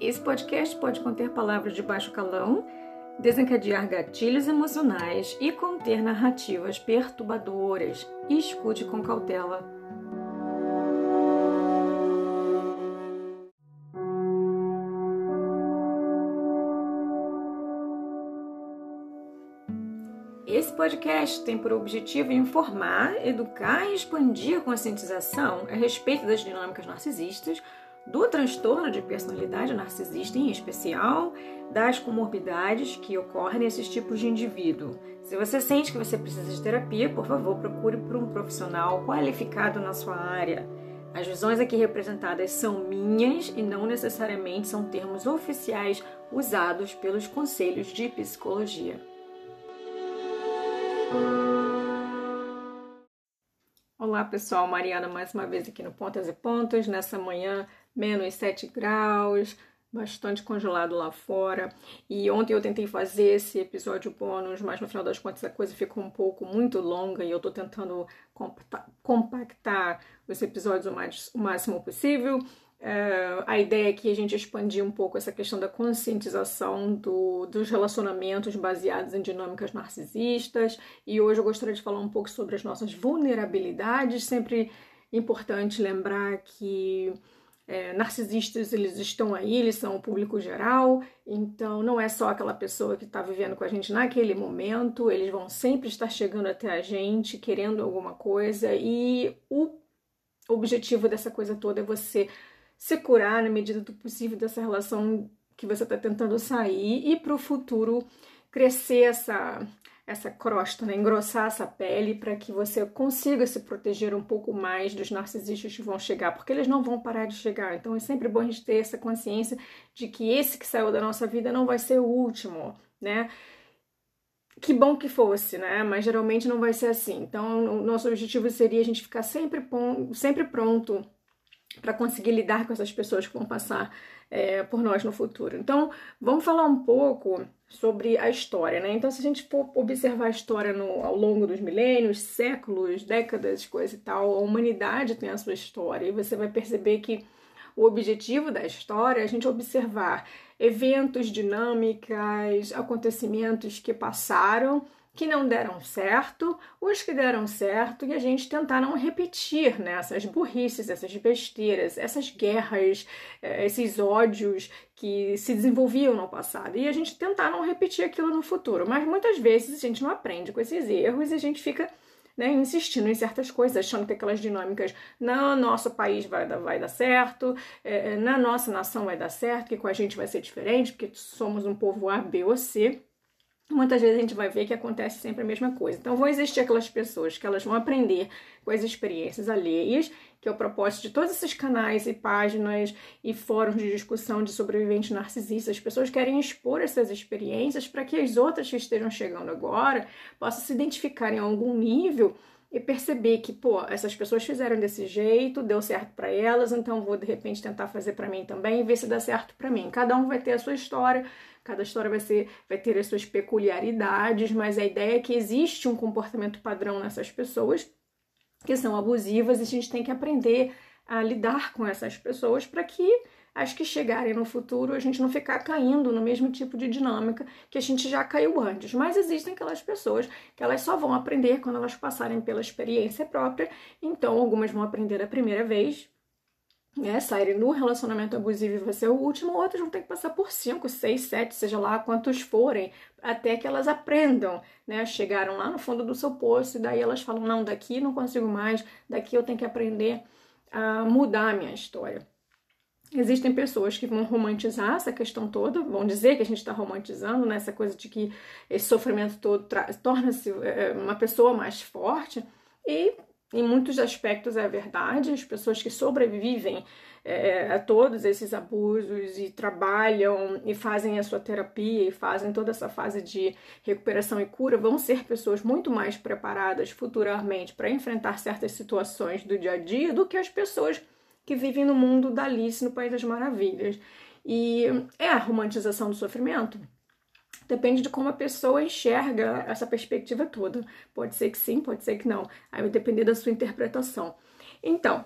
Esse podcast pode conter palavras de baixo calão, desencadear gatilhos emocionais e conter narrativas perturbadoras. Escute com cautela. Esse podcast tem por objetivo informar, educar e expandir a conscientização a respeito das dinâmicas narcisistas do transtorno de personalidade narcisista, em especial das comorbidades que ocorrem nesses tipos de indivíduo. Se você sente que você precisa de terapia, por favor, procure por um profissional qualificado na sua área. As visões aqui representadas são minhas e não necessariamente são termos oficiais usados pelos conselhos de psicologia. Olá pessoal, Mariana mais uma vez aqui no Pontas e Pontos, nessa manhã menos 7 graus, bastante congelado lá fora. E ontem eu tentei fazer esse episódio bônus, mas no final das contas a coisa ficou um pouco muito longa e eu tô tentando compactar os episódios o, mais, o máximo possível. É, a ideia é que a gente expandir um pouco essa questão da conscientização do, dos relacionamentos baseados em dinâmicas narcisistas. E hoje eu gostaria de falar um pouco sobre as nossas vulnerabilidades. Sempre importante lembrar que é, narcisistas eles estão aí, eles são o público geral, então não é só aquela pessoa que está vivendo com a gente naquele momento, eles vão sempre estar chegando até a gente, querendo alguma coisa, e o objetivo dessa coisa toda é você se curar na medida do possível dessa relação que você está tentando sair e para o futuro crescer essa essa crosta, né? engrossar essa pele para que você consiga se proteger um pouco mais dos narcisistas que vão chegar, porque eles não vão parar de chegar. Então é sempre bom a gente ter essa consciência de que esse que saiu da nossa vida não vai ser o último, né? Que bom que fosse, né? Mas geralmente não vai ser assim. Então, o nosso objetivo seria a gente ficar sempre, sempre pronto para conseguir lidar com essas pessoas que vão passar é, por nós no futuro. Então, vamos falar um pouco sobre a história, né? Então, se a gente for observar a história no, ao longo dos milênios, séculos, décadas, coisa e tal, a humanidade tem a sua história e você vai perceber que o objetivo da história é a gente observar eventos, dinâmicas, acontecimentos que passaram que não deram certo, os que deram certo e a gente tentar não repetir né, essas burrices, essas besteiras, essas guerras, eh, esses ódios que se desenvolviam no passado e a gente tentar não repetir aquilo no futuro. Mas muitas vezes a gente não aprende com esses erros e a gente fica né, insistindo em certas coisas, achando que aquelas dinâmicas no nosso país vai dar, vai dar certo, é, na nossa nação vai dar certo, que com a gente vai ser diferente, porque somos um povo A, B ou C muitas vezes a gente vai ver que acontece sempre a mesma coisa. Então vão existir aquelas pessoas que elas vão aprender com as experiências alheias, que é o propósito de todos esses canais e páginas e fóruns de discussão de sobreviventes narcisistas. As pessoas querem expor essas experiências para que as outras que estejam chegando agora possam se identificar em algum nível e perceber que, pô, essas pessoas fizeram desse jeito, deu certo para elas, então vou de repente tentar fazer para mim também e ver se dá certo para mim. Cada um vai ter a sua história, cada história vai ser vai ter as suas peculiaridades, mas a ideia é que existe um comportamento padrão nessas pessoas que são abusivas e a gente tem que aprender a lidar com essas pessoas para que as que chegarem no futuro, a gente não ficar caindo no mesmo tipo de dinâmica que a gente já caiu antes. Mas existem aquelas pessoas que elas só vão aprender quando elas passarem pela experiência própria. Então, algumas vão aprender a primeira vez, né, saírem no relacionamento abusivo e vai ser o último, outras vão ter que passar por cinco, seis, sete, seja lá quantos forem, até que elas aprendam, né? Chegaram lá no fundo do seu poço e daí elas falam: não, daqui não consigo mais, daqui eu tenho que aprender a mudar a minha história. Existem pessoas que vão romantizar essa questão toda, vão dizer que a gente está romantizando, né? Essa coisa de que esse sofrimento todo torna-se é, uma pessoa mais forte. E em muitos aspectos é verdade, as pessoas que sobrevivem é, a todos esses abusos e trabalham e fazem a sua terapia e fazem toda essa fase de recuperação e cura vão ser pessoas muito mais preparadas futuramente para enfrentar certas situações do dia a dia do que as pessoas que vivem no mundo da Alice no País das Maravilhas. E é a romantização do sofrimento? Depende de como a pessoa enxerga essa perspectiva toda. Pode ser que sim, pode ser que não. Aí vai depender da sua interpretação. Então,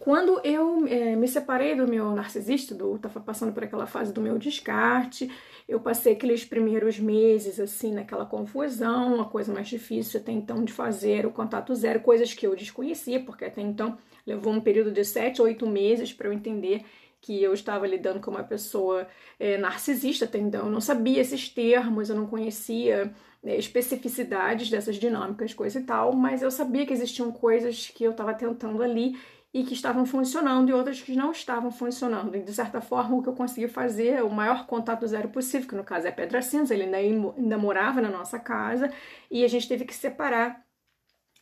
Quando eu é, me separei do meu narcisista, do, tava passando por aquela fase do meu descarte, eu passei aqueles primeiros meses, assim, naquela confusão, a coisa mais difícil até então de fazer o contato zero, coisas que eu desconhecia, porque até então levou um período de sete, oito meses para eu entender que eu estava lidando com uma pessoa é, narcisista até então. Eu não sabia esses termos, eu não conhecia é, especificidades dessas dinâmicas, coisa e tal, mas eu sabia que existiam coisas que eu estava tentando ali e que estavam funcionando e outras que não estavam funcionando. E de certa forma, o que eu consegui fazer, é o maior contato zero possível, que no caso é Pedra Cinza, ele ainda, ainda morava na nossa casa e a gente teve que separar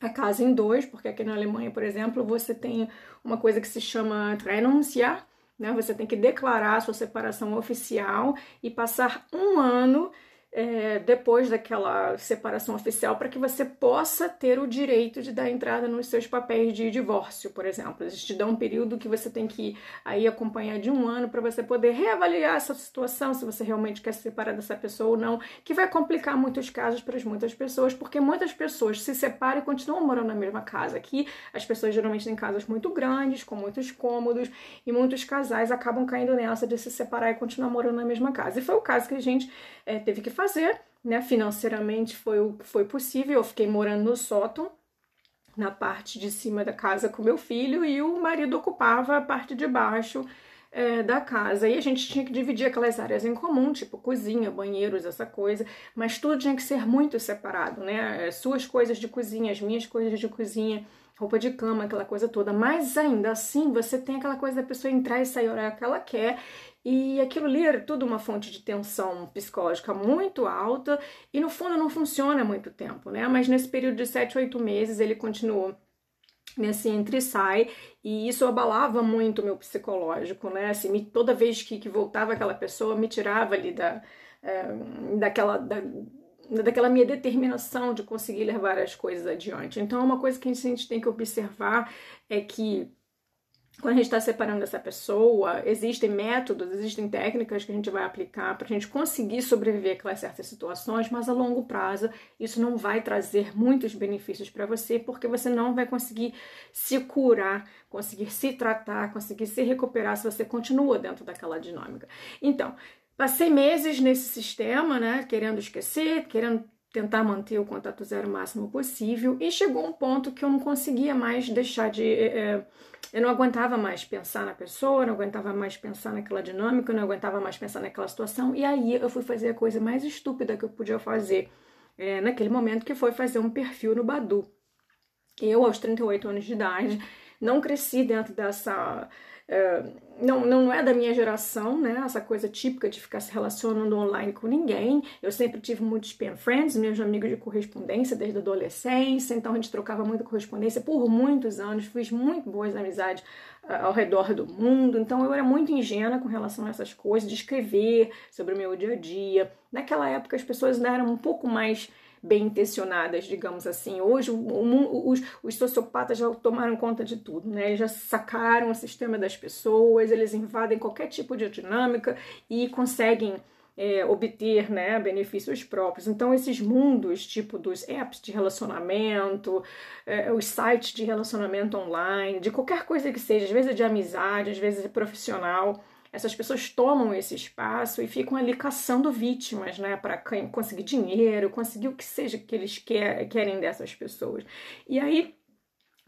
a casa em dois, porque aqui na Alemanha, por exemplo, você tem uma coisa que se chama Trennungsjahr, né? Você tem que declarar a sua separação oficial e passar um ano é, depois daquela separação oficial para que você possa ter o direito de dar entrada nos seus papéis de divórcio, por exemplo. Eles te dão um período que você tem que aí acompanhar de um ano para você poder reavaliar essa situação, se você realmente quer se separar dessa pessoa ou não, que vai complicar muitos casos para muitas pessoas, porque muitas pessoas se separam e continuam morando na mesma casa. Aqui as pessoas geralmente têm casas muito grandes, com muitos cômodos, e muitos casais acabam caindo nessa de se separar e continuar morando na mesma casa. E foi o caso que a gente é, teve que fazer, né? Financeiramente foi o que foi possível. Eu fiquei morando no sótão, na parte de cima da casa com meu filho, e o marido ocupava a parte de baixo é, da casa. E a gente tinha que dividir aquelas áreas em comum, tipo cozinha, banheiros, essa coisa, mas tudo tinha que ser muito separado, né? Suas coisas de cozinha, as minhas coisas de cozinha roupa de cama, aquela coisa toda. Mas ainda assim, você tem aquela coisa da pessoa entrar e sair a hora que ela quer e aquilo ali era tudo uma fonte de tensão psicológica muito alta e no fundo não funciona há muito tempo, né? Mas nesse período de 7, 8 meses ele continuou nesse entre e sai, e isso abalava muito o meu psicológico, né? Assim, me, toda vez que, que voltava aquela pessoa, me tirava ali da, é, daquela. Da, daquela minha determinação de conseguir levar as coisas adiante. Então, uma coisa que a gente tem que observar é que quando a gente está separando essa pessoa, existem métodos, existem técnicas que a gente vai aplicar para a gente conseguir sobreviver a certas situações, mas a longo prazo isso não vai trazer muitos benefícios para você, porque você não vai conseguir se curar, conseguir se tratar, conseguir se recuperar se você continua dentro daquela dinâmica. Então, passei meses nesse sistema, né, querendo esquecer, querendo tentar manter o contato zero o máximo possível, e chegou um ponto que eu não conseguia mais deixar de. É, eu não aguentava mais pensar na pessoa, não aguentava mais pensar naquela dinâmica, não aguentava mais pensar naquela situação. E aí eu fui fazer a coisa mais estúpida que eu podia fazer é, naquele momento, que foi fazer um perfil no Badu. Eu, aos 38 anos de idade, não cresci dentro dessa não, não é da minha geração, né? Essa coisa típica de ficar se relacionando online com ninguém. Eu sempre tive muitos pen friends, meus amigos de correspondência desde a adolescência, então a gente trocava muita correspondência por muitos anos, fiz muito boas amizades uh, ao redor do mundo, então eu era muito ingênua com relação a essas coisas, de escrever sobre o meu dia a dia. Naquela época as pessoas ainda eram um pouco mais bem intencionadas, digamos assim. Hoje o, os, os, sociopatas já tomaram conta de tudo, né? Eles já sacaram o sistema das pessoas, eles invadem qualquer tipo de dinâmica e conseguem é, obter né, benefícios próprios. Então, esses mundos, tipo dos apps de relacionamento, é, os sites de relacionamento online, de qualquer coisa que seja, às vezes é de amizade, às vezes é profissional, essas pessoas tomam esse espaço e ficam ali caçando vítimas, né, para conseguir dinheiro, conseguir o que seja que eles quer, querem dessas pessoas. E aí,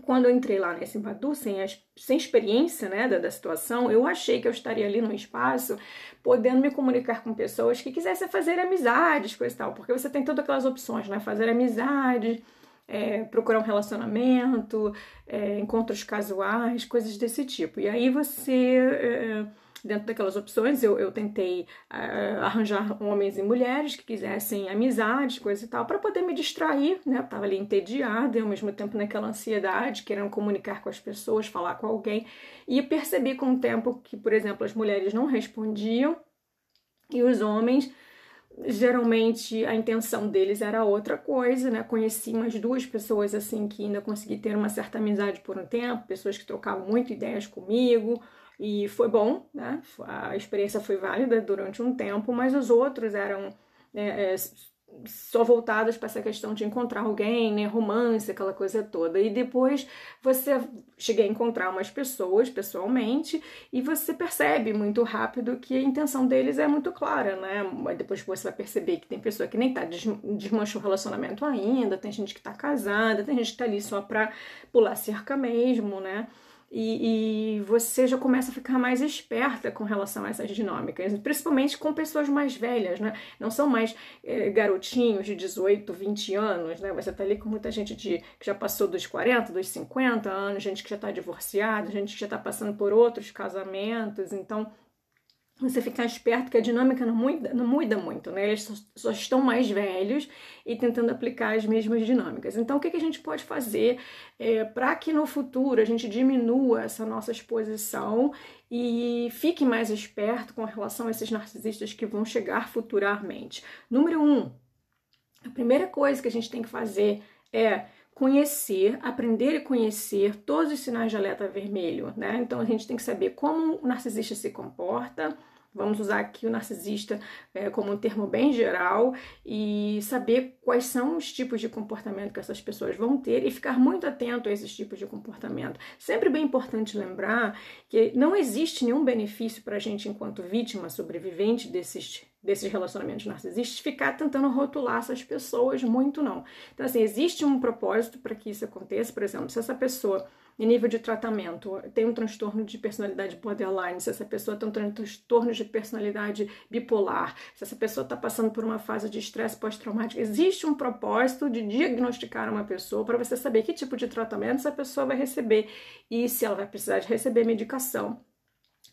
quando eu entrei lá nesse Badu, sem, sem experiência né, da, da, situação, eu achei que eu estaria ali num espaço podendo me comunicar com pessoas que quisessem fazer amizades, coisa e tal, porque você tem todas aquelas opções, né? Fazer amizade, é, procurar um relacionamento, é, encontros casuais, coisas desse tipo. E aí você. É, dentro daquelas opções, eu, eu tentei uh, arranjar homens e mulheres que quisessem amizade, coisa e tal, para poder me distrair, né? Eu tava ali entediada e ao mesmo tempo naquela ansiedade, querendo comunicar com as pessoas, falar com alguém. E percebi com o tempo que, por exemplo, as mulheres não respondiam e os homens geralmente a intenção deles era outra coisa, né? Conheci umas duas pessoas assim que ainda consegui ter uma certa amizade por um tempo, pessoas que trocavam muito ideias comigo, e foi bom, né? A experiência foi válida durante um tempo, mas os outros eram é, é, só voltadas para essa questão de encontrar alguém, né, romance, aquela coisa toda. E depois você chega a encontrar umas pessoas pessoalmente e você percebe muito rápido que a intenção deles é muito clara, né? Depois você vai perceber que tem pessoa que nem tá desmanchou o relacionamento ainda, tem gente que tá casada, tem gente que tá ali só pra pular cerca mesmo, né? E, e, você já começa a ficar mais esperta com relação a essas dinâmicas, principalmente com pessoas mais velhas, né? Não são mais é, garotinhos de 18, 20 anos, né? Você tá ali com muita gente de, que já passou dos 40, dos 50 anos, gente que já tá divorciada, gente que já tá passando por outros casamentos, então você ficar esperto que a dinâmica não muda, não muda muito, né? Eles só, só, estão mais velhos e tentando aplicar as mesmas dinâmicas. Então, o que, que a gente pode fazer é, para que no futuro a gente diminua essa nossa exposição e fique mais esperto com relação a esses narcisistas que vão chegar futuramente? Número um, a primeira coisa que a gente tem que fazer é conhecer, aprender e conhecer todos os sinais de alerta vermelho, né? Então a gente tem que saber como o narcisista se comporta, Vamos usar aqui o narcisista é, como um termo bem geral e saber quais são os tipos de comportamento que essas pessoas vão ter e ficar muito atento a esses tipos de comportamento. Sempre bem importante lembrar que não existe nenhum benefício para a gente, enquanto vítima sobrevivente desses desses relacionamentos narcisistas, ficar tentando rotular essas pessoas muito não. Então assim, existe um propósito para que isso aconteça, por exemplo, se essa pessoa em nível de tratamento, tem um transtorno de personalidade borderline, se essa pessoa tem um transtorno de personalidade bipolar, se essa pessoa está passando por uma fase de estresse pós-traumático, existe um propósito de diagnosticar uma pessoa para você saber que tipo de tratamento essa pessoa vai receber e se ela vai precisar de receber medicação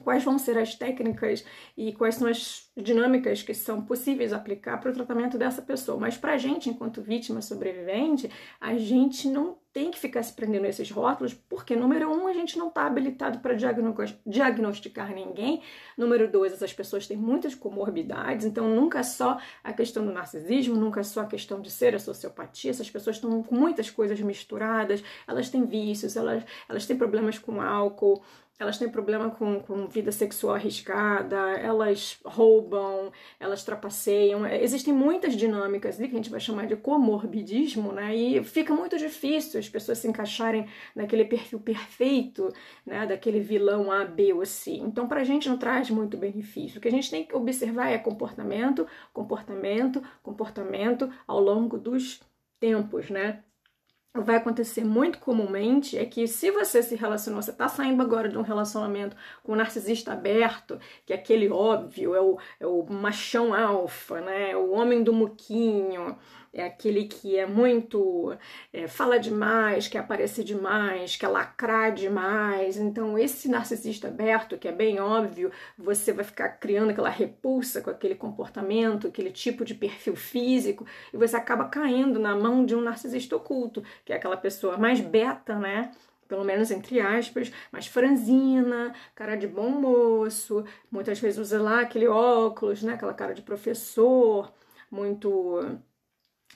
quais vão ser as técnicas e quais são as dinâmicas que são possíveis aplicar para o tratamento dessa pessoa. Mas para a gente, enquanto vítima sobrevivente, a gente não tem que ficar se prendendo a esses rótulos, porque, número um, a gente não está habilitado para diagnosticar ninguém. Número dois, essas pessoas têm muitas comorbidades, então nunca só a questão do narcisismo, nunca só a questão de ser a sociopatia. Essas pessoas estão com muitas coisas misturadas, elas têm vícios, elas, elas têm problemas com álcool, elas têm problema com, com vida sexual arriscada, elas roubam, elas trapaceiam. É, existem muitas dinâmicas ali que a gente vai chamar de comorbidismo, né? E fica muito difícil as pessoas se encaixarem naquele perfil perfeito, né? Daquele vilão A, B ou C. Então, para a gente não traz muito benefício. O que a gente tem que observar é comportamento, comportamento, comportamento ao longo dos tempos, né? Vai acontecer muito comumente é que se você se relacionou, você está saindo agora de um relacionamento com um narcisista aberto, que é aquele óbvio, é o, é o machão alfa, né? É o homem do muquinho, é aquele que é muito. É, fala demais, quer aparecer demais, quer lacrar demais. Então, esse narcisista aberto, que é bem óbvio, você vai ficar criando aquela repulsa com aquele comportamento, aquele tipo de perfil físico, e você acaba caindo na mão de um narcisista oculto, que é aquela pessoa mais beta, né? pelo menos entre aspas, mais franzina, cara de bom moço, muitas vezes usa lá aquele óculos, né, aquela cara de professor, muito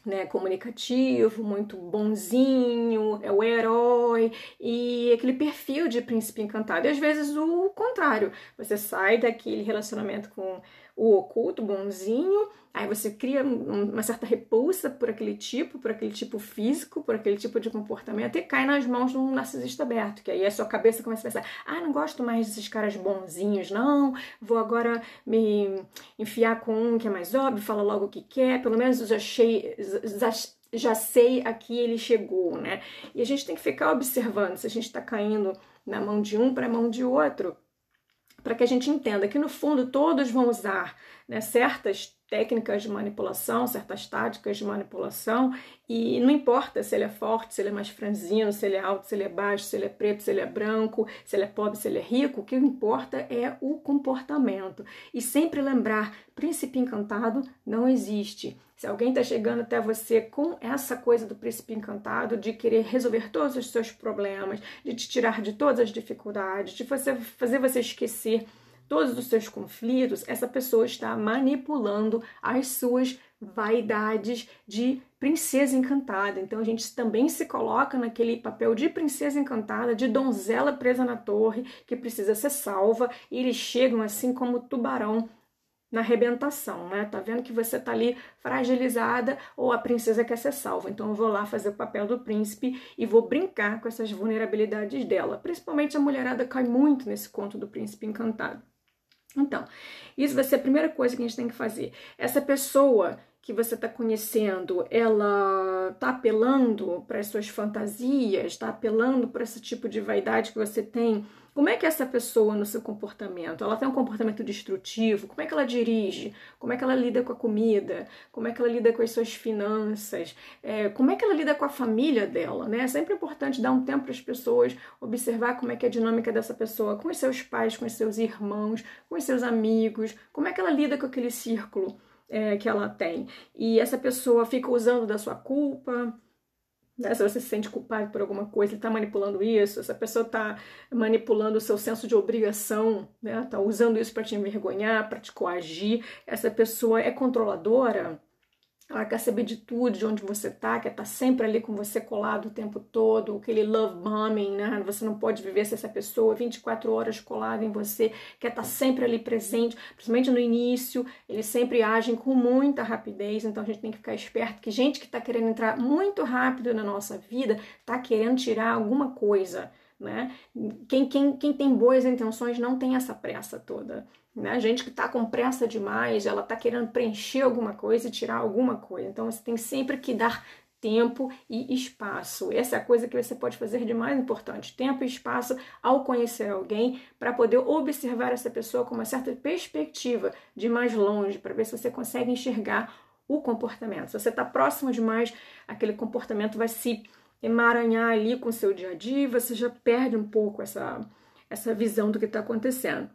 né, comunicativo, muito bonzinho, é o herói e aquele perfil de príncipe encantado. E às vezes o contrário, você sai daquele relacionamento com o oculto, bonzinho, aí você cria uma certa repulsa por aquele tipo, por aquele tipo físico, por aquele tipo de comportamento e cai nas mãos de um narcisista aberto, que aí a sua cabeça começa a pensar: ah, não gosto mais desses caras bonzinhos, não, vou agora me enfiar com um que é mais óbvio, fala logo o que quer, pelo menos eu já achei. Já, sei a que ele chegou, né? E a gente tem que ficar observando se a gente está caindo na mão de um para a mão de outro para que a gente entenda que no fundo todos vão usar né, certas técnicas de manipulação, certas táticas de manipulação, e não importa se ele é forte, se ele é mais franzino, se ele é alto, se ele é baixo, se ele é preto, se ele é branco, se ele é pobre, se ele é rico, o que importa é o comportamento. E sempre lembrar, príncipe encantado não existe. Se alguém está chegando até você com essa coisa do príncipe encantado, de querer resolver todos os seus problemas, de te tirar de todas as dificuldades, de você, fazer você esquecer todos os seus conflitos, essa pessoa está manipulando as suas vaidades de princesa encantada. Então a gente também se coloca naquele papel de princesa encantada, de donzela presa na torre, que precisa ser salva, e eles chegam assim como tubarão na arrebentação, né? Tá vendo que você tá ali fragilizada ou a princesa quer ser salva. Então eu vou lá fazer o papel do príncipe e vou brincar com essas vulnerabilidades dela. Principalmente a mulherada cai muito nesse conto do príncipe encantado. Então, isso vai ser a primeira coisa que a gente tem que fazer. Essa pessoa que você está conhecendo, ela está apelando para as suas fantasias, está apelando para esse tipo de vaidade que você tem. Como é que é essa pessoa no seu comportamento? Ela tem um comportamento destrutivo? Como é que ela dirige? Como é que ela lida com a comida? Como é que ela lida com as suas finanças? É, como é que ela lida com a família dela? Né? É sempre importante dar um tempo para as pessoas, observar como é que é a dinâmica dessa pessoa com os seus pais, com os seus irmãos, com os seus amigos, como é que ela lida com aquele círculo é, que ela tem. E essa pessoa fica usando da sua culpa, né? Se você se sente culpado por alguma coisa, ele está manipulando isso, essa pessoa está manipulando o seu senso de obrigação, está né? Tá usando isso para te envergonhar, para te coagir, essa pessoa é controladora, ela quer saber de tudo, de onde você tá, quer estar tá sempre ali com você colado o tempo todo, aquele love bombing, né? Você não pode viver sem essa pessoa 24 horas colada em você, quer estar tá sempre ali presente, principalmente no início, eles sempre agem com muita rapidez, então a gente tem que ficar esperto que gente que está querendo entrar muito rápido na nossa vida está querendo tirar alguma coisa. Né? Quem, quem, quem tem boas intenções não tem essa pressa toda. Né? Gente que está com pressa demais, ela está querendo preencher alguma coisa e tirar alguma coisa. Então você tem sempre que dar tempo e espaço. Essa é a coisa que você pode fazer de mais importante: tempo e espaço ao conhecer alguém para poder observar essa pessoa com uma certa perspectiva de mais longe, para ver se você consegue enxergar o comportamento. Se você está próximo demais, aquele comportamento vai se emaranhar ali com o seu dia a dia, você já perde um pouco essa, essa visão do que está acontecendo.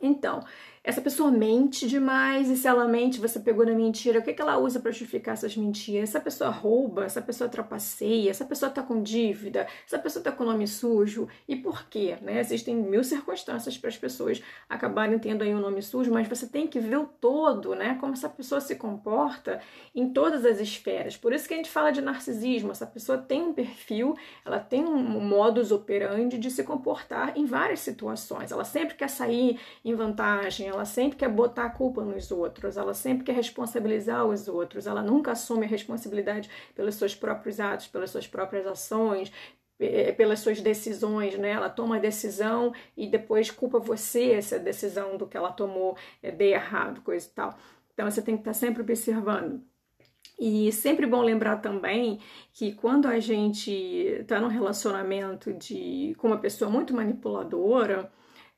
Então, essa pessoa mente demais e se ela mente, você pegou na mentira, o que, que ela usa para justificar essas mentiras? Essa pessoa rouba, essa pessoa trapaceia, essa pessoa tá com dívida, essa pessoa tá com nome sujo. E por quê? Né? Existem mil circunstâncias para as pessoas acabarem tendo aí um nome sujo, mas você tem que ver o todo, né? Como essa pessoa se comporta em todas as esferas. Por isso que a gente fala de narcisismo. Essa pessoa tem um perfil, ela tem um modus operandi de se comportar em várias situações. Ela sempre quer sair em vantagem, ela sempre quer botar a culpa nos outros, ela sempre quer responsabilizar os outros, ela nunca assume a responsabilidade pelos seus próprios atos, pelas suas próprias ações, pelas suas decisões, né? Ela toma a decisão e depois culpa você essa decisão do que ela tomou é, de errado, coisa e tal. Então você tem que estar sempre observando. E sempre bom lembrar também que quando a gente está num relacionamento de, com uma pessoa muito manipuladora,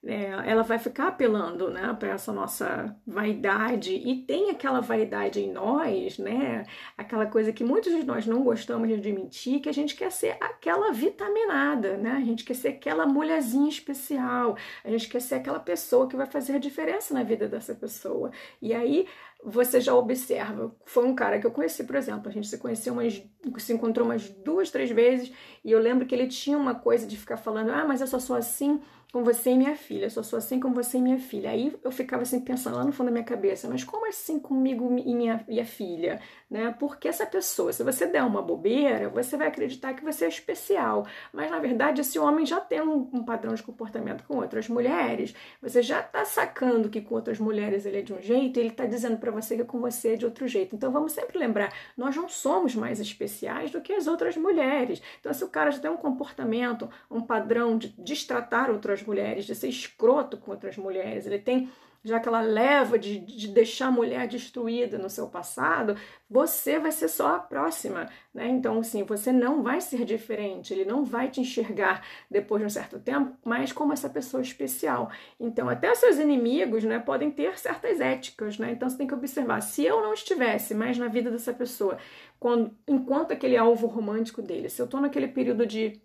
é, ela vai ficar apelando né, para essa nossa vaidade e tem aquela vaidade em nós, né? Aquela coisa que muitos de nós não gostamos de admitir, que a gente quer ser aquela vitaminada, né? A gente quer ser aquela mulherzinha especial, a gente quer ser aquela pessoa que vai fazer a diferença na vida dessa pessoa. E aí você já observa. Foi um cara que eu conheci, por exemplo, a gente se conheceu umas, se encontrou umas duas, três vezes, e eu lembro que ele tinha uma coisa de ficar falando: ah, mas eu só sou assim com você e minha filha, eu só sou assim com você e minha filha. Aí eu ficava assim pensando lá no fundo da minha cabeça, mas como assim comigo e minha, minha filha? Né? Porque essa pessoa, se você der uma bobeira, você vai acreditar que você é especial. Mas na verdade, esse homem já tem um, um padrão de comportamento com outras mulheres. Você já está sacando que com outras mulheres ele é de um jeito, e ele está dizendo para você que com você é de outro jeito. Então vamos sempre lembrar, nós não somos mais especiais do que as outras mulheres. Então, se o cara já tem um comportamento, um padrão de destratar outras mulheres, de ser escroto com outras mulheres, ele tem já aquela leva de, de deixar a mulher destruída no seu passado, você vai ser só a próxima, né? Então, assim, você não vai ser diferente, ele não vai te enxergar depois de um certo tempo, mas como essa pessoa especial. Então, até seus inimigos, né, podem ter certas éticas, né? Então, você tem que observar, se eu não estivesse mais na vida dessa pessoa, quando, enquanto aquele alvo romântico dele, se eu tô naquele período de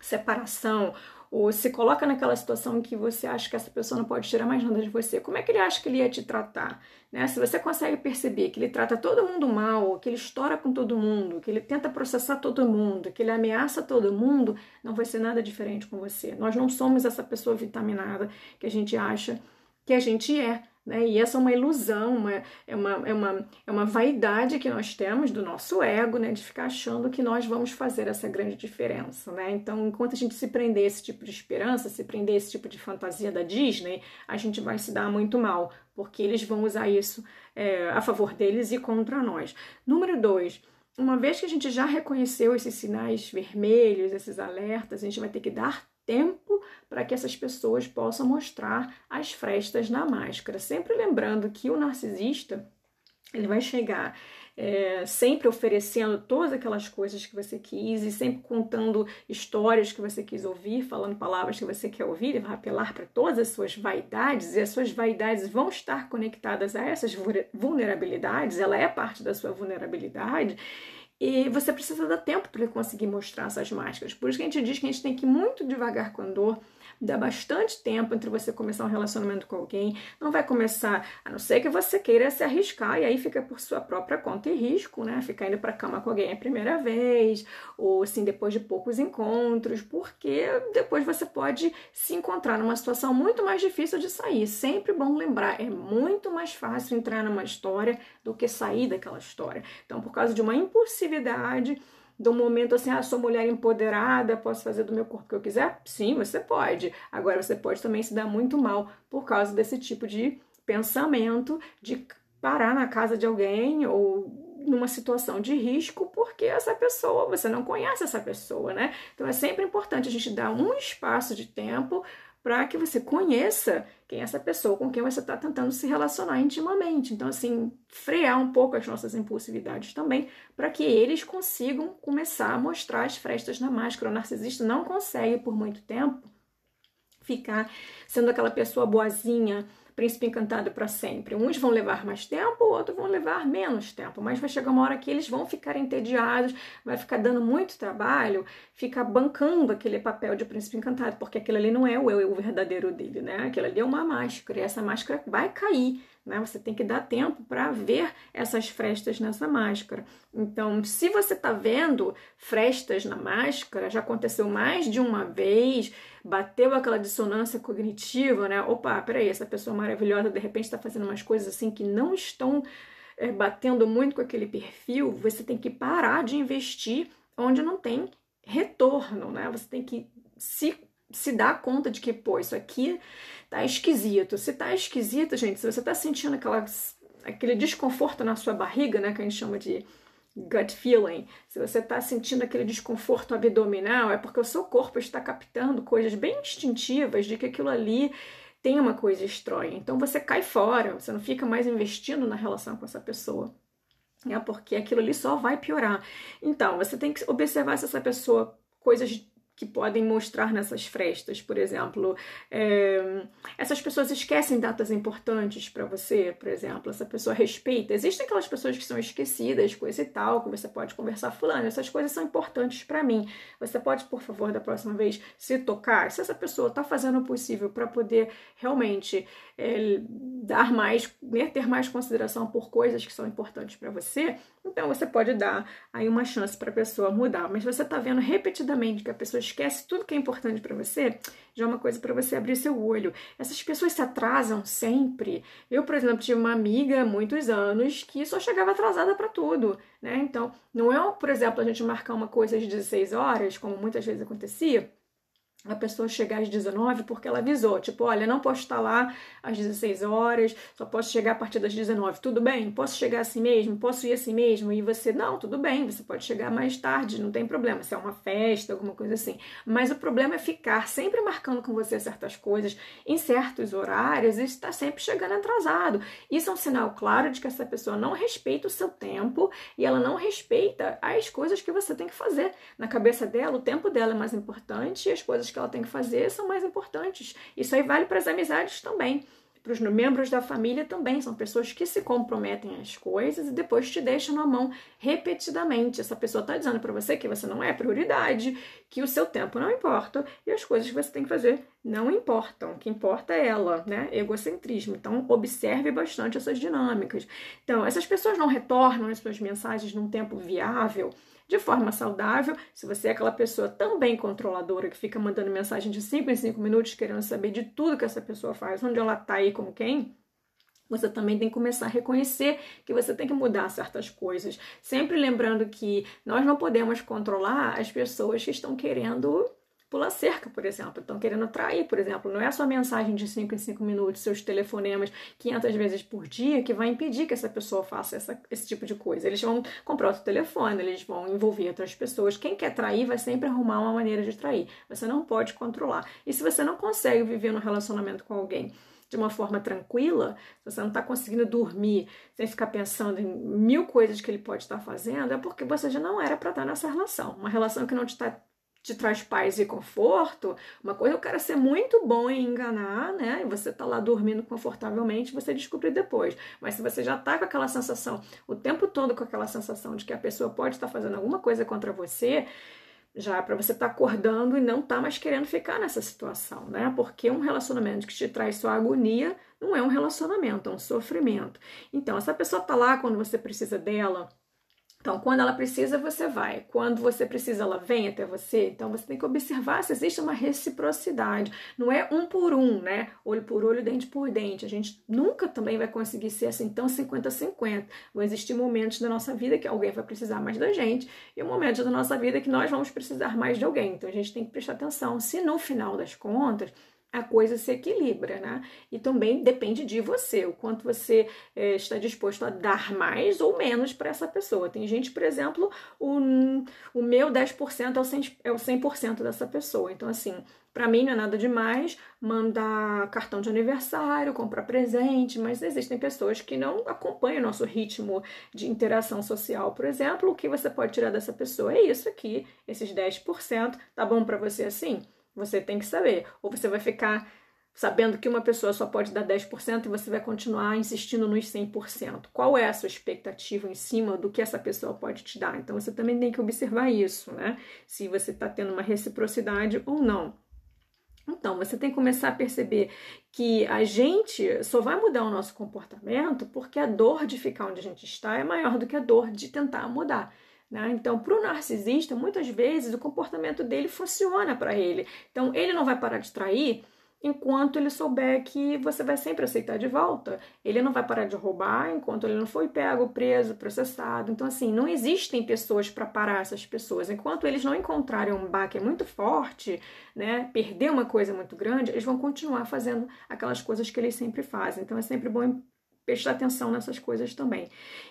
separação ou se coloca naquela situação em que você acha que essa pessoa não pode tirar mais nada de você, como é que ele acha que ele ia te tratar? Né? Se você consegue perceber que ele trata todo mundo mal, que ele estoura com todo mundo, que ele tenta processar todo mundo, que ele ameaça todo mundo, não vai ser nada diferente com você. Nós não somos essa pessoa vitaminada que a gente acha que a gente é. Né? E essa é uma ilusão, uma, é, uma, é, uma, é uma vaidade que nós temos do nosso ego, né? de ficar achando que nós vamos fazer essa grande diferença. Né? Então, enquanto a gente se prender a esse tipo de esperança, se prender a esse tipo de fantasia da Disney, a gente vai se dar muito mal, porque eles vão usar isso é, a favor deles e contra nós. Número dois, uma vez que a gente já reconheceu esses sinais vermelhos, esses alertas, a gente vai ter que dar tempo para que essas pessoas possam mostrar as frestas na máscara. Sempre lembrando que o narcisista ele vai chegar é, sempre oferecendo todas aquelas coisas que você quis e sempre contando histórias que você quis ouvir, falando palavras que você quer ouvir, ele vai apelar para todas as suas vaidades e as suas vaidades vão estar conectadas a essas vulnerabilidades, ela é parte da sua vulnerabilidade e você precisa dar tempo para conseguir mostrar essas máscaras. Por isso que a gente diz que a gente tem que ir muito devagar com a dor, dá bastante tempo entre você começar um relacionamento com alguém. Não vai começar, a não ser que você queira se arriscar, e aí fica por sua própria conta e risco, né? Ficar indo pra cama com alguém a primeira vez, ou assim, depois de poucos encontros, porque depois você pode se encontrar numa situação muito mais difícil de sair. Sempre bom lembrar, é muito mais fácil entrar numa história do que sair daquela história. Então, por causa de uma impulsividade, do momento assim, ah, sou mulher empoderada, posso fazer do meu corpo o que eu quiser? Sim, você pode. Agora você pode também se dar muito mal por causa desse tipo de pensamento de parar na casa de alguém ou numa situação de risco porque essa pessoa, você não conhece essa pessoa, né? Então é sempre importante a gente dar um espaço de tempo para que você conheça quem é essa pessoa com quem você está tentando se relacionar intimamente. Então, assim, frear um pouco as nossas impulsividades também, para que eles consigam começar a mostrar as frestas na máscara. O narcisista não consegue, por muito tempo, ficar sendo aquela pessoa boazinha, príncipe encantado para sempre. Uns vão levar mais tempo, outros vão levar menos tempo, mas vai chegar uma hora que eles vão ficar entediados, vai ficar dando muito trabalho, ficar bancando aquele papel de príncipe encantado, porque aquilo ali não é o eu, o verdadeiro dele, né? Aquilo ali é uma máscara, e essa máscara vai cair né? Você tem que dar tempo para ver essas frestas nessa máscara. Então, se você está vendo frestas na máscara, já aconteceu mais de uma vez, bateu aquela dissonância cognitiva, né? Opa, peraí, essa pessoa maravilhosa de repente está fazendo umas coisas assim que não estão é, batendo muito com aquele perfil, você tem que parar de investir onde não tem retorno, né? Você tem que se se dá conta de que, pô, isso aqui tá esquisito. Se tá esquisito, gente, se você tá sentindo aquela, aquele desconforto na sua barriga, né, que a gente chama de gut feeling, se você tá sentindo aquele desconforto abdominal, é porque o seu corpo está captando coisas bem instintivas de que aquilo ali tem uma coisa estranha. Então você cai fora, você não fica mais investindo na relação com essa pessoa. É porque aquilo ali só vai piorar. Então, você tem que observar se essa pessoa coisas que podem mostrar nessas frestas, por exemplo. É, essas pessoas esquecem datas importantes para você, por exemplo, essa pessoa respeita. Existem aquelas pessoas que são esquecidas, coisa e tal, que você pode conversar, fulano, essas coisas são importantes para mim. Você pode, por favor, da próxima vez, se tocar, se essa pessoa está fazendo o possível para poder realmente é, dar mais, né, ter mais consideração por coisas que são importantes para você, então você pode dar aí uma chance para a pessoa mudar. Mas você está vendo repetidamente que a pessoa esquece tudo que é importante para você, já é uma coisa para você abrir seu olho. Essas pessoas se atrasam sempre. Eu, por exemplo, tive uma amiga há muitos anos que só chegava atrasada para tudo, né? Então, não é, por exemplo, a gente marcar uma coisa às 16 horas, como muitas vezes acontecia a pessoa chegar às 19 porque ela avisou, tipo, olha, não posso estar lá às 16 horas, só posso chegar a partir das 19. Tudo bem? Posso chegar assim mesmo? Posso ir assim mesmo? E você, não, tudo bem, você pode chegar mais tarde, não tem problema, se é uma festa, alguma coisa assim. Mas o problema é ficar sempre marcando com você certas coisas em certos horários e estar sempre chegando atrasado. Isso é um sinal claro de que essa pessoa não respeita o seu tempo e ela não respeita as coisas que você tem que fazer. Na cabeça dela, o tempo dela é mais importante e as coisas que ela tem que fazer são mais importantes. Isso aí vale para as amizades também. Para os membros da família também, são pessoas que se comprometem às coisas e depois te deixam na mão repetidamente. Essa pessoa está dizendo para você que você não é prioridade, que o seu tempo não importa e as coisas que você tem que fazer não importam. O que importa é ela, né? Egocentrismo. Então, observe bastante essas dinâmicas. Então, essas pessoas não retornam as suas mensagens num tempo viável de forma saudável. Se você é aquela pessoa também controladora que fica mandando mensagem de 5 em 5 minutos querendo saber de tudo que essa pessoa faz, onde ela tá aí com quem, você também tem que começar a reconhecer que você tem que mudar certas coisas. Sempre lembrando que nós não podemos controlar as pessoas que estão querendo pular cerca, por exemplo, estão querendo atrair, por exemplo. Não é sua mensagem de 5 em 5 minutos, seus telefonemas 500 vezes por dia que vai impedir que essa pessoa faça essa, esse tipo de coisa. Eles vão comprar outro telefone, eles vão envolver outras pessoas. Quem quer trair vai sempre arrumar uma maneira de trair. Você não pode controlar. E se você não consegue viver no relacionamento com alguém de uma forma tranquila, se você não está conseguindo dormir sem ficar pensando em mil coisas que ele pode estar fazendo, é porque você já não era para estar nessa relação. Uma relação que não te, tá, te traz paz e conforto, uma coisa é o cara ser muito bom em enganar, né? E você tá lá dormindo confortavelmente, você descobre depois. Mas se você já tá com aquela sensação, o tempo todo com aquela sensação de que a pessoa pode estar fazendo alguma coisa contra você, já para você estar tá acordando e não tá mais querendo ficar nessa situação, né? Porque um relacionamento que te traz só agonia não é um relacionamento, é um sofrimento. Então, essa pessoa tá lá quando você precisa dela, então, quando ela precisa, você vai. Quando você precisa, ela vem até você. Então, você tem que observar se existe uma reciprocidade. Não é um por um, né? Olho por olho, dente por dente. A gente nunca também vai conseguir ser assim tão 50-50. Vão existir momentos da nossa vida que alguém vai precisar mais da gente e momentos da nossa vida que nós vamos precisar mais de alguém. Então, a gente tem que prestar atenção. Se no final das contas a coisa se equilibra, né? E também depende de você, o quanto você é, está disposto a dar mais ou menos para essa pessoa. Tem gente, por exemplo, o, o meu 10% é o 100%, é o 100% dessa pessoa. Então, assim, para mim não é nada demais mandar cartão de aniversário, comprar presente, mas existem pessoas que não acompanham o nosso ritmo de interação social, por exemplo. O que você pode tirar dessa pessoa é isso aqui, esses 10%. Tá bom para você assim? Você tem que saber. Ou você vai ficar sabendo que uma pessoa só pode dar 10% e você vai continuar insistindo nos 100%. Qual é a sua expectativa em cima do que essa pessoa pode te dar? Então você também tem que observar isso, né? Se você está tendo uma reciprocidade ou não. Então, você tem que começar a perceber que a gente só vai mudar o nosso comportamento porque a dor de ficar onde a gente está é maior do que a dor de tentar mudar. Né? Então, para o narcisista, muitas vezes o comportamento dele funciona para ele. Então, ele não vai parar de trair enquanto ele souber que você vai sempre aceitar de volta. Ele não vai parar de roubar enquanto ele não foi pego, preso, processado. Então, assim, não existem pessoas para parar essas pessoas. Enquanto eles não encontrarem um baque muito forte, né, perder uma coisa muito grande, eles vão continuar fazendo aquelas coisas que eles sempre fazem. Então, é sempre bom prestar atenção nessas coisas também.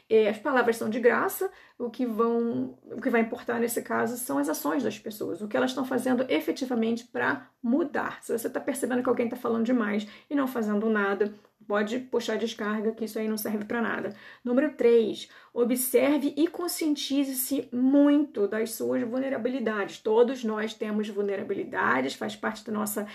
E as palavras são de graça, o que, vão, o que vai importar nesse caso são as ações das pessoas, o que elas estão fazendo efetivamente para mudar. Se você está percebendo que alguém está falando demais e não fazendo nada, pode puxar descarga, que isso aí não serve para nada. Número 3, observe e conscientize-se muito das suas vulnerabilidades. Todos nós temos vulnerabilidades, faz parte da nossa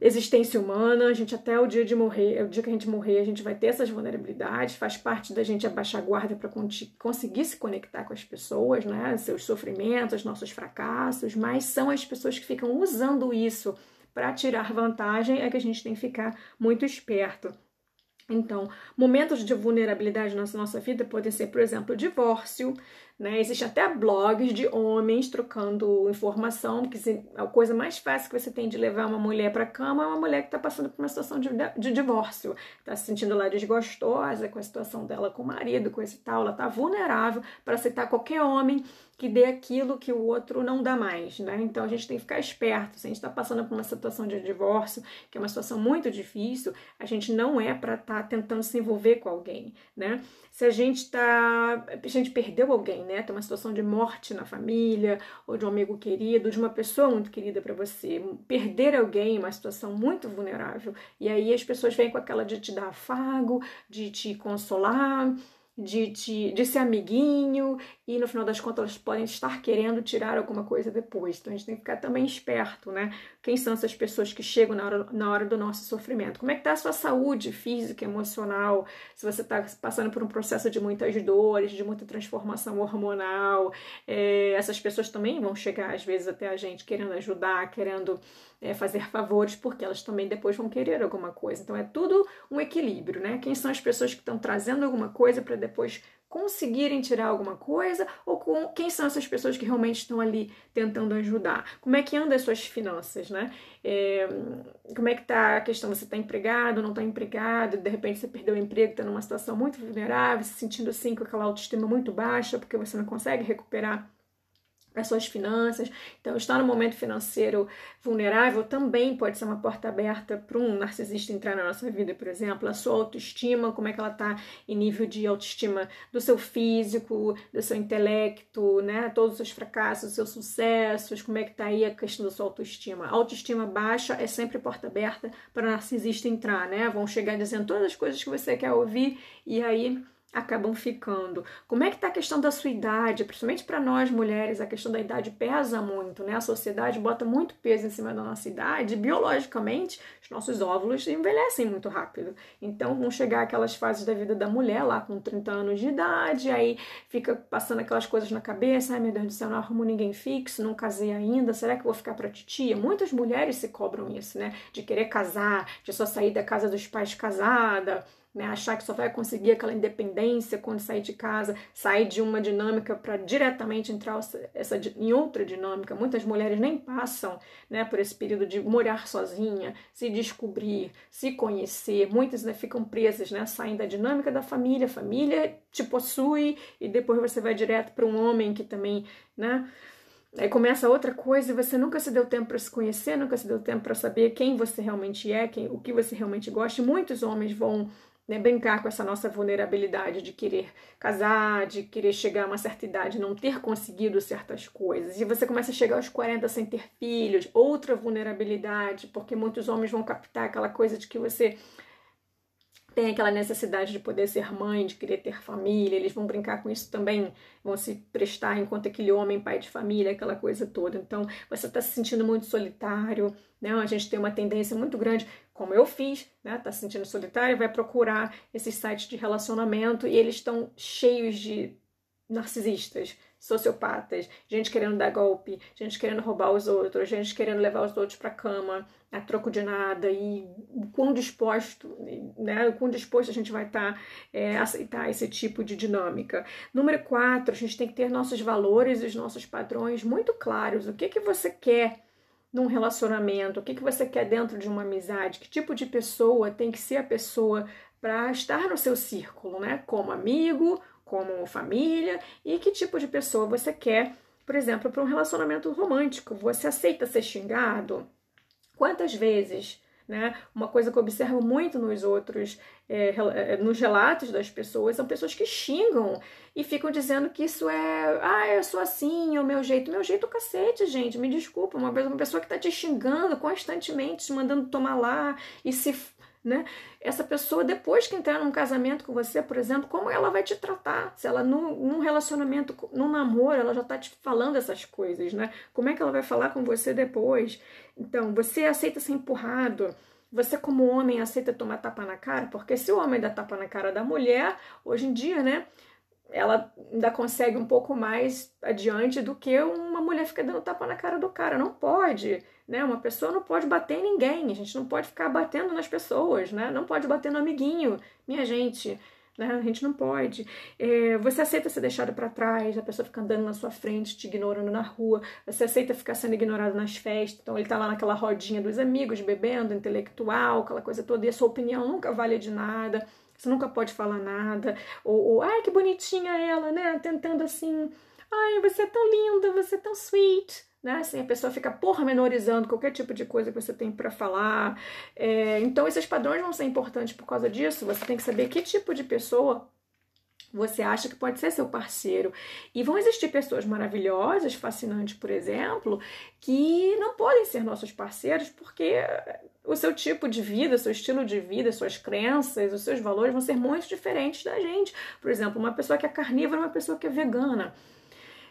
existência humana, a gente até o dia de morrer, o dia que a gente morrer, a gente vai ter essas vulnerabilidades, faz parte da gente abaixar a guarda para conseguir se conectar com as pessoas, né? Seus sofrimentos, nossos fracassos, mas são as pessoas que ficam usando isso para tirar vantagem é que a gente tem que ficar muito esperto. Então, momentos de vulnerabilidade na nossa vida podem ser, por exemplo, divórcio, né? Existe até blogs de homens trocando informação, que a coisa mais fácil que você tem de levar uma mulher para cama é uma mulher que está passando por uma situação de, de divórcio, está se sentindo lá desgostosa com a situação dela com o marido, com esse tal, ela está vulnerável para aceitar qualquer homem que dê aquilo que o outro não dá mais, né? Então a gente tem que ficar esperto. Se a gente está passando por uma situação de divórcio, que é uma situação muito difícil, a gente não é para estar tá tentando se envolver com alguém, né? Se a gente está, a gente perdeu alguém, né? Tem uma situação de morte na família, ou de um amigo querido, de uma pessoa muito querida para você, perder alguém é uma situação muito vulnerável. E aí as pessoas vêm com aquela de te dar afago, de te consolar, de, de, de ser amiguinho e no final das contas elas podem estar querendo tirar alguma coisa depois. Então a gente tem que ficar também esperto, né? Quem são essas pessoas que chegam na hora, na hora do nosso sofrimento? Como é que está a sua saúde física, emocional? Se você está passando por um processo de muitas dores, de muita transformação hormonal, é, essas pessoas também vão chegar às vezes até a gente querendo ajudar, querendo é, fazer favores, porque elas também depois vão querer alguma coisa. Então é tudo um equilíbrio, né? Quem são as pessoas que estão trazendo alguma coisa para depois conseguirem tirar alguma coisa ou com quem são essas pessoas que realmente estão ali tentando ajudar? Como é que anda as suas finanças, né? É, como é que tá a questão? Você está empregado, não está empregado, de repente você perdeu o emprego, está numa situação muito vulnerável, se sentindo assim com aquela autoestima muito baixa porque você não consegue recuperar as suas finanças. Então, estar no momento financeiro vulnerável também pode ser uma porta aberta para um narcisista entrar na nossa vida, por exemplo. A sua autoestima, como é que ela está em nível de autoestima do seu físico, do seu intelecto, né? Todos os seus fracassos, os seus sucessos, como é que está aí a questão da sua autoestima. A autoestima baixa é sempre porta aberta para o narcisista entrar, né? Vão chegar dizendo todas as coisas que você quer ouvir e aí acabam ficando. Como é que está a questão da sua idade? Principalmente para nós mulheres, a questão da idade pesa muito, né? A sociedade bota muito peso em cima da nossa idade. Biologicamente, os nossos óvulos envelhecem muito rápido. Então, vão chegar aquelas fases da vida da mulher lá com 30 anos de idade, aí fica passando aquelas coisas na cabeça, ai meu Deus do céu, não arrumo ninguém fixo, não casei ainda, será que eu vou ficar para titia? Muitas mulheres se cobram isso, né? De querer casar, de só sair da casa dos pais casada, né? Achar que só vai conseguir aquela independência quando sair de casa, sair de uma dinâmica para diretamente entrar essa, em outra dinâmica. Muitas mulheres nem passam né, por esse período de morar sozinha, se descobrir, se conhecer. Muitas né, ficam presas, né, saem da dinâmica da família, a família te possui e depois você vai direto para um homem que também, né? Aí começa outra coisa e você nunca se deu tempo para se conhecer, nunca se deu tempo para saber quem você realmente é, quem, o que você realmente gosta. E muitos homens vão né, brincar com essa nossa vulnerabilidade de querer casar, de querer chegar a uma certa idade, não ter conseguido certas coisas. E você começa a chegar aos 40 sem ter filhos, outra vulnerabilidade, porque muitos homens vão captar aquela coisa de que você tem aquela necessidade de poder ser mãe, de querer ter família, eles vão brincar com isso também, vão se prestar enquanto aquele homem, pai de família, aquela coisa toda. Então, você está se sentindo muito solitário, né? A gente tem uma tendência muito grande, como eu fiz, né? Tá se sentindo solitário, vai procurar esses sites de relacionamento e eles estão cheios de narcisistas, sociopatas, gente querendo dar golpe, gente querendo roubar os outros, gente querendo levar os outros para cama a troco de nada e quão disposto, né, quão disposto a gente vai estar tá, é, aceitar esse tipo de dinâmica. Número quatro, a gente tem que ter nossos valores e os nossos padrões muito claros. O que que você quer num relacionamento? O que que você quer dentro de uma amizade? Que tipo de pessoa tem que ser a pessoa para estar no seu círculo, né? Como amigo, como família e que tipo de pessoa você quer, por exemplo, para um relacionamento romântico. Você aceita ser xingado? Quantas vezes? Né? Uma coisa que eu observo muito nos outros, é, é, nos relatos das pessoas, são pessoas que xingam e ficam dizendo que isso é, ah, eu sou assim, é o meu jeito. Meu jeito, cacete, gente, me desculpa. Uma uma pessoa que está te xingando constantemente, te mandando tomar lá e se né? Essa pessoa, depois que entrar num casamento com você, por exemplo, como ela vai te tratar? Se ela, num, num relacionamento, num namoro, ela já tá te falando essas coisas, né? Como é que ela vai falar com você depois? Então, você aceita ser empurrado. Você, como homem, aceita tomar tapa na cara? Porque se o homem dá tapa na cara da mulher, hoje em dia, né? Ela ainda consegue um pouco mais adiante do que uma mulher ficar dando tapa na cara do cara. Não pode, né? Uma pessoa não pode bater em ninguém. A gente não pode ficar batendo nas pessoas, né? Não pode bater no amiguinho, minha gente. Né? A gente não pode. É, você aceita ser deixado para trás, a pessoa fica andando na sua frente, te ignorando na rua. Você aceita ficar sendo ignorado nas festas. Então ele tá lá naquela rodinha dos amigos, bebendo, intelectual, aquela coisa toda. E a sua opinião nunca vale de nada. Você nunca pode falar nada. Ou, ou ai, que bonitinha ela, né? Tentando assim. Ai, você é tão linda, você é tão sweet. Né? Assim, a pessoa fica pormenorizando qualquer tipo de coisa que você tem para falar. É, então, esses padrões vão ser importantes por causa disso. Você tem que saber que tipo de pessoa você acha que pode ser seu parceiro. E vão existir pessoas maravilhosas, fascinantes, por exemplo, que não podem ser nossos parceiros porque o seu tipo de vida, seu estilo de vida, suas crenças, os seus valores vão ser muito diferentes da gente. Por exemplo, uma pessoa que é carnívora, uma pessoa que é vegana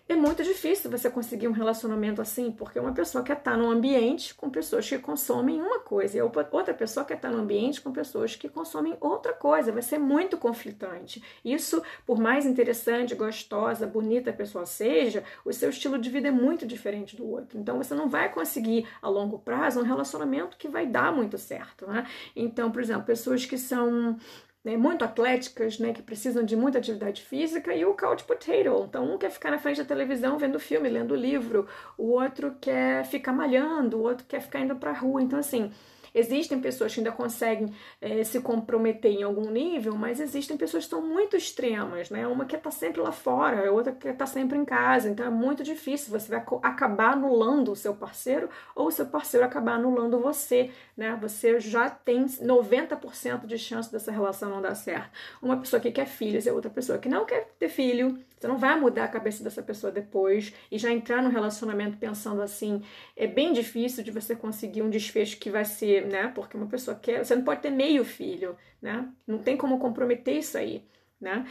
é muito difícil você conseguir um relacionamento assim, porque uma pessoa quer estar num ambiente com pessoas que consomem uma coisa e outra pessoa quer estar num ambiente com pessoas que consomem outra coisa. Vai ser muito conflitante. Isso, por mais interessante, gostosa, bonita a pessoa seja, o seu estilo de vida é muito diferente do outro. Então você não vai conseguir a longo prazo um relacionamento que vai dar muito certo, né? Então, por exemplo, pessoas que são né, muito atléticas, né, que precisam de muita atividade física, e o couch potato. Então, um quer ficar na frente da televisão vendo filme, lendo livro, o outro quer ficar malhando, o outro quer ficar indo para a rua. Então, assim, Existem pessoas que ainda conseguem é, se comprometer em algum nível, mas existem pessoas que estão muito extremas, né? Uma que está sempre lá fora, outra que está sempre em casa. Então é muito difícil. Você vai acabar anulando o seu parceiro ou o seu parceiro acabar anulando você, né? Você já tem 90% de chance dessa relação não dar certo. Uma pessoa que quer filhos e outra pessoa que não quer ter filho. Você não vai mudar a cabeça dessa pessoa depois e já entrar no relacionamento pensando assim. É bem difícil de você conseguir um desfecho que vai ser né? Porque uma pessoa quer, você não pode ter meio filho, né? Não tem como comprometer isso aí, né?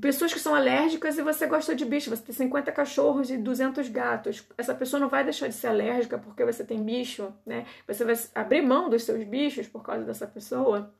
Pessoas que são alérgicas e você gosta de bicho, você tem 50 cachorros e 200 gatos. Essa pessoa não vai deixar de ser alérgica porque você tem bicho, né? Você vai abrir mão dos seus bichos por causa dessa pessoa.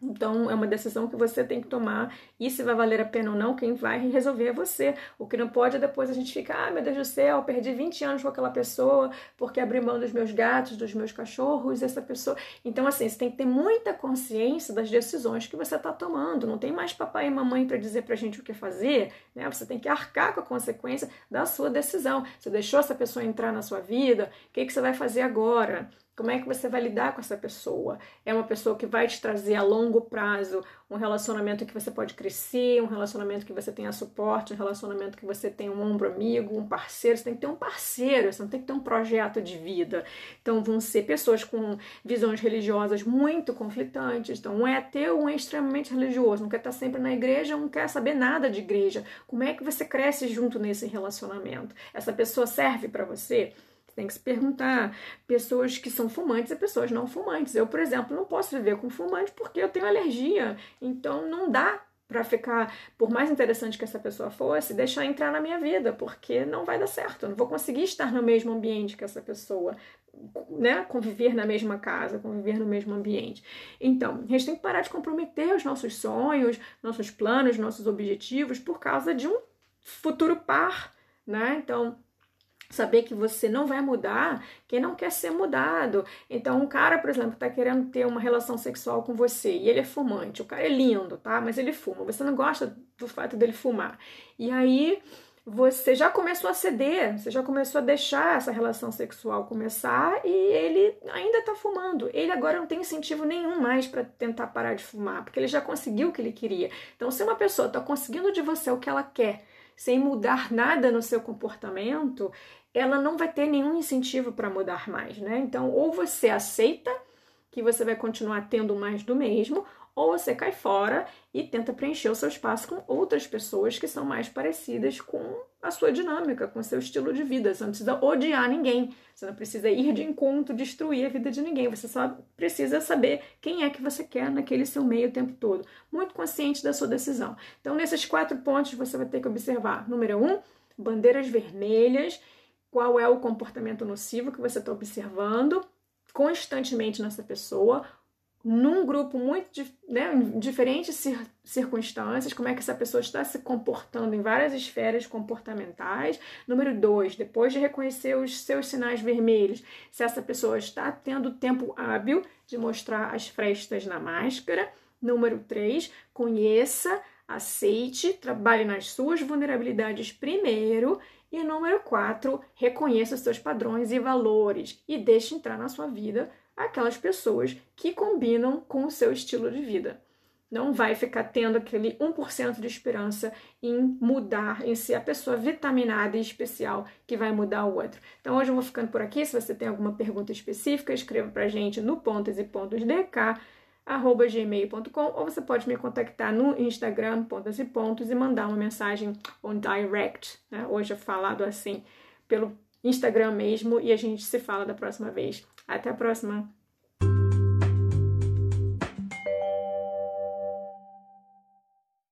Então, é uma decisão que você tem que tomar e se vai valer a pena ou não, quem vai resolver é você. O que não pode é depois a gente ficar, ah, meu Deus do céu, perdi 20 anos com aquela pessoa porque abri mão dos meus gatos, dos meus cachorros, essa pessoa. Então, assim, você tem que ter muita consciência das decisões que você está tomando. Não tem mais papai e mamãe para dizer pra gente o que fazer, né? Você tem que arcar com a consequência da sua decisão. Você deixou essa pessoa entrar na sua vida, o que, que você vai fazer agora? Como é que você vai lidar com essa pessoa? É uma pessoa que vai te trazer a longo prazo um relacionamento que você pode crescer, um relacionamento que você tenha suporte, um relacionamento que você tenha um ombro amigo, um parceiro. Você tem que ter um parceiro, você não tem que ter um projeto de vida. Então, vão ser pessoas com visões religiosas muito conflitantes. Então, um é ateu, um é extremamente religioso, não quer estar sempre na igreja, um quer saber nada de igreja. Como é que você cresce junto nesse relacionamento? Essa pessoa serve para você? Tem que se perguntar. Pessoas que são fumantes e pessoas não fumantes. Eu, por exemplo, não posso viver com fumante porque eu tenho alergia. Então não dá para ficar, por mais interessante que essa pessoa fosse, deixar entrar na minha vida, porque não vai dar certo. Eu não vou conseguir estar no mesmo ambiente que essa pessoa, né? Conviver na mesma casa, conviver no mesmo ambiente. Então, a gente tem que parar de comprometer os nossos sonhos, nossos planos, nossos objetivos por causa de um futuro par, né? Então, saber que você não vai mudar quem não quer ser mudado. Então, um cara, por exemplo, está querendo ter uma relação sexual com você e ele é fumante. O cara é lindo, tá? Mas ele fuma. Você não gosta do fato dele fumar. E aí você já começou a ceder, você já começou a deixar essa relação sexual começar e ele ainda tá fumando. Ele agora não tem incentivo nenhum mais para tentar parar de fumar, porque ele já conseguiu o que ele queria. Então, se uma pessoa tá conseguindo de você o que ela quer, sem mudar nada no seu comportamento, ela não vai ter nenhum incentivo para mudar mais, né? Então, ou você aceita que você vai continuar tendo mais do mesmo, ou você cai fora e tenta preencher o seu espaço com outras pessoas que são mais parecidas com a sua dinâmica, com o seu estilo de vida. Você não precisa odiar ninguém, você não precisa ir de encontro, destruir a vida de ninguém. Você só precisa saber quem é que você quer naquele seu meio o tempo todo. Muito consciente da sua decisão. Então, nesses quatro pontos, você vai ter que observar: número um, bandeiras vermelhas qual é o comportamento nocivo que você está observando constantemente nessa pessoa, num grupo muito né, em diferentes circunstâncias, como é que essa pessoa está se comportando em várias esferas comportamentais. Número dois, depois de reconhecer os seus sinais vermelhos, se essa pessoa está tendo tempo hábil de mostrar as frestas na máscara. Número três, conheça, aceite, trabalhe nas suas vulnerabilidades primeiro e número 4, reconheça os seus padrões e valores e deixe entrar na sua vida aquelas pessoas que combinam com o seu estilo de vida. Não vai ficar tendo aquele 1% de esperança em mudar, em ser a pessoa vitaminada e especial que vai mudar o outro. Então hoje eu vou ficando por aqui. Se você tem alguma pergunta específica, escreva pra gente no pontos e pontos DK arroba gmail.com ou você pode me contactar no Instagram, pontos e pontos, e mandar uma mensagem on direct, né? Hoje é falado assim pelo Instagram mesmo e a gente se fala da próxima vez. Até a próxima!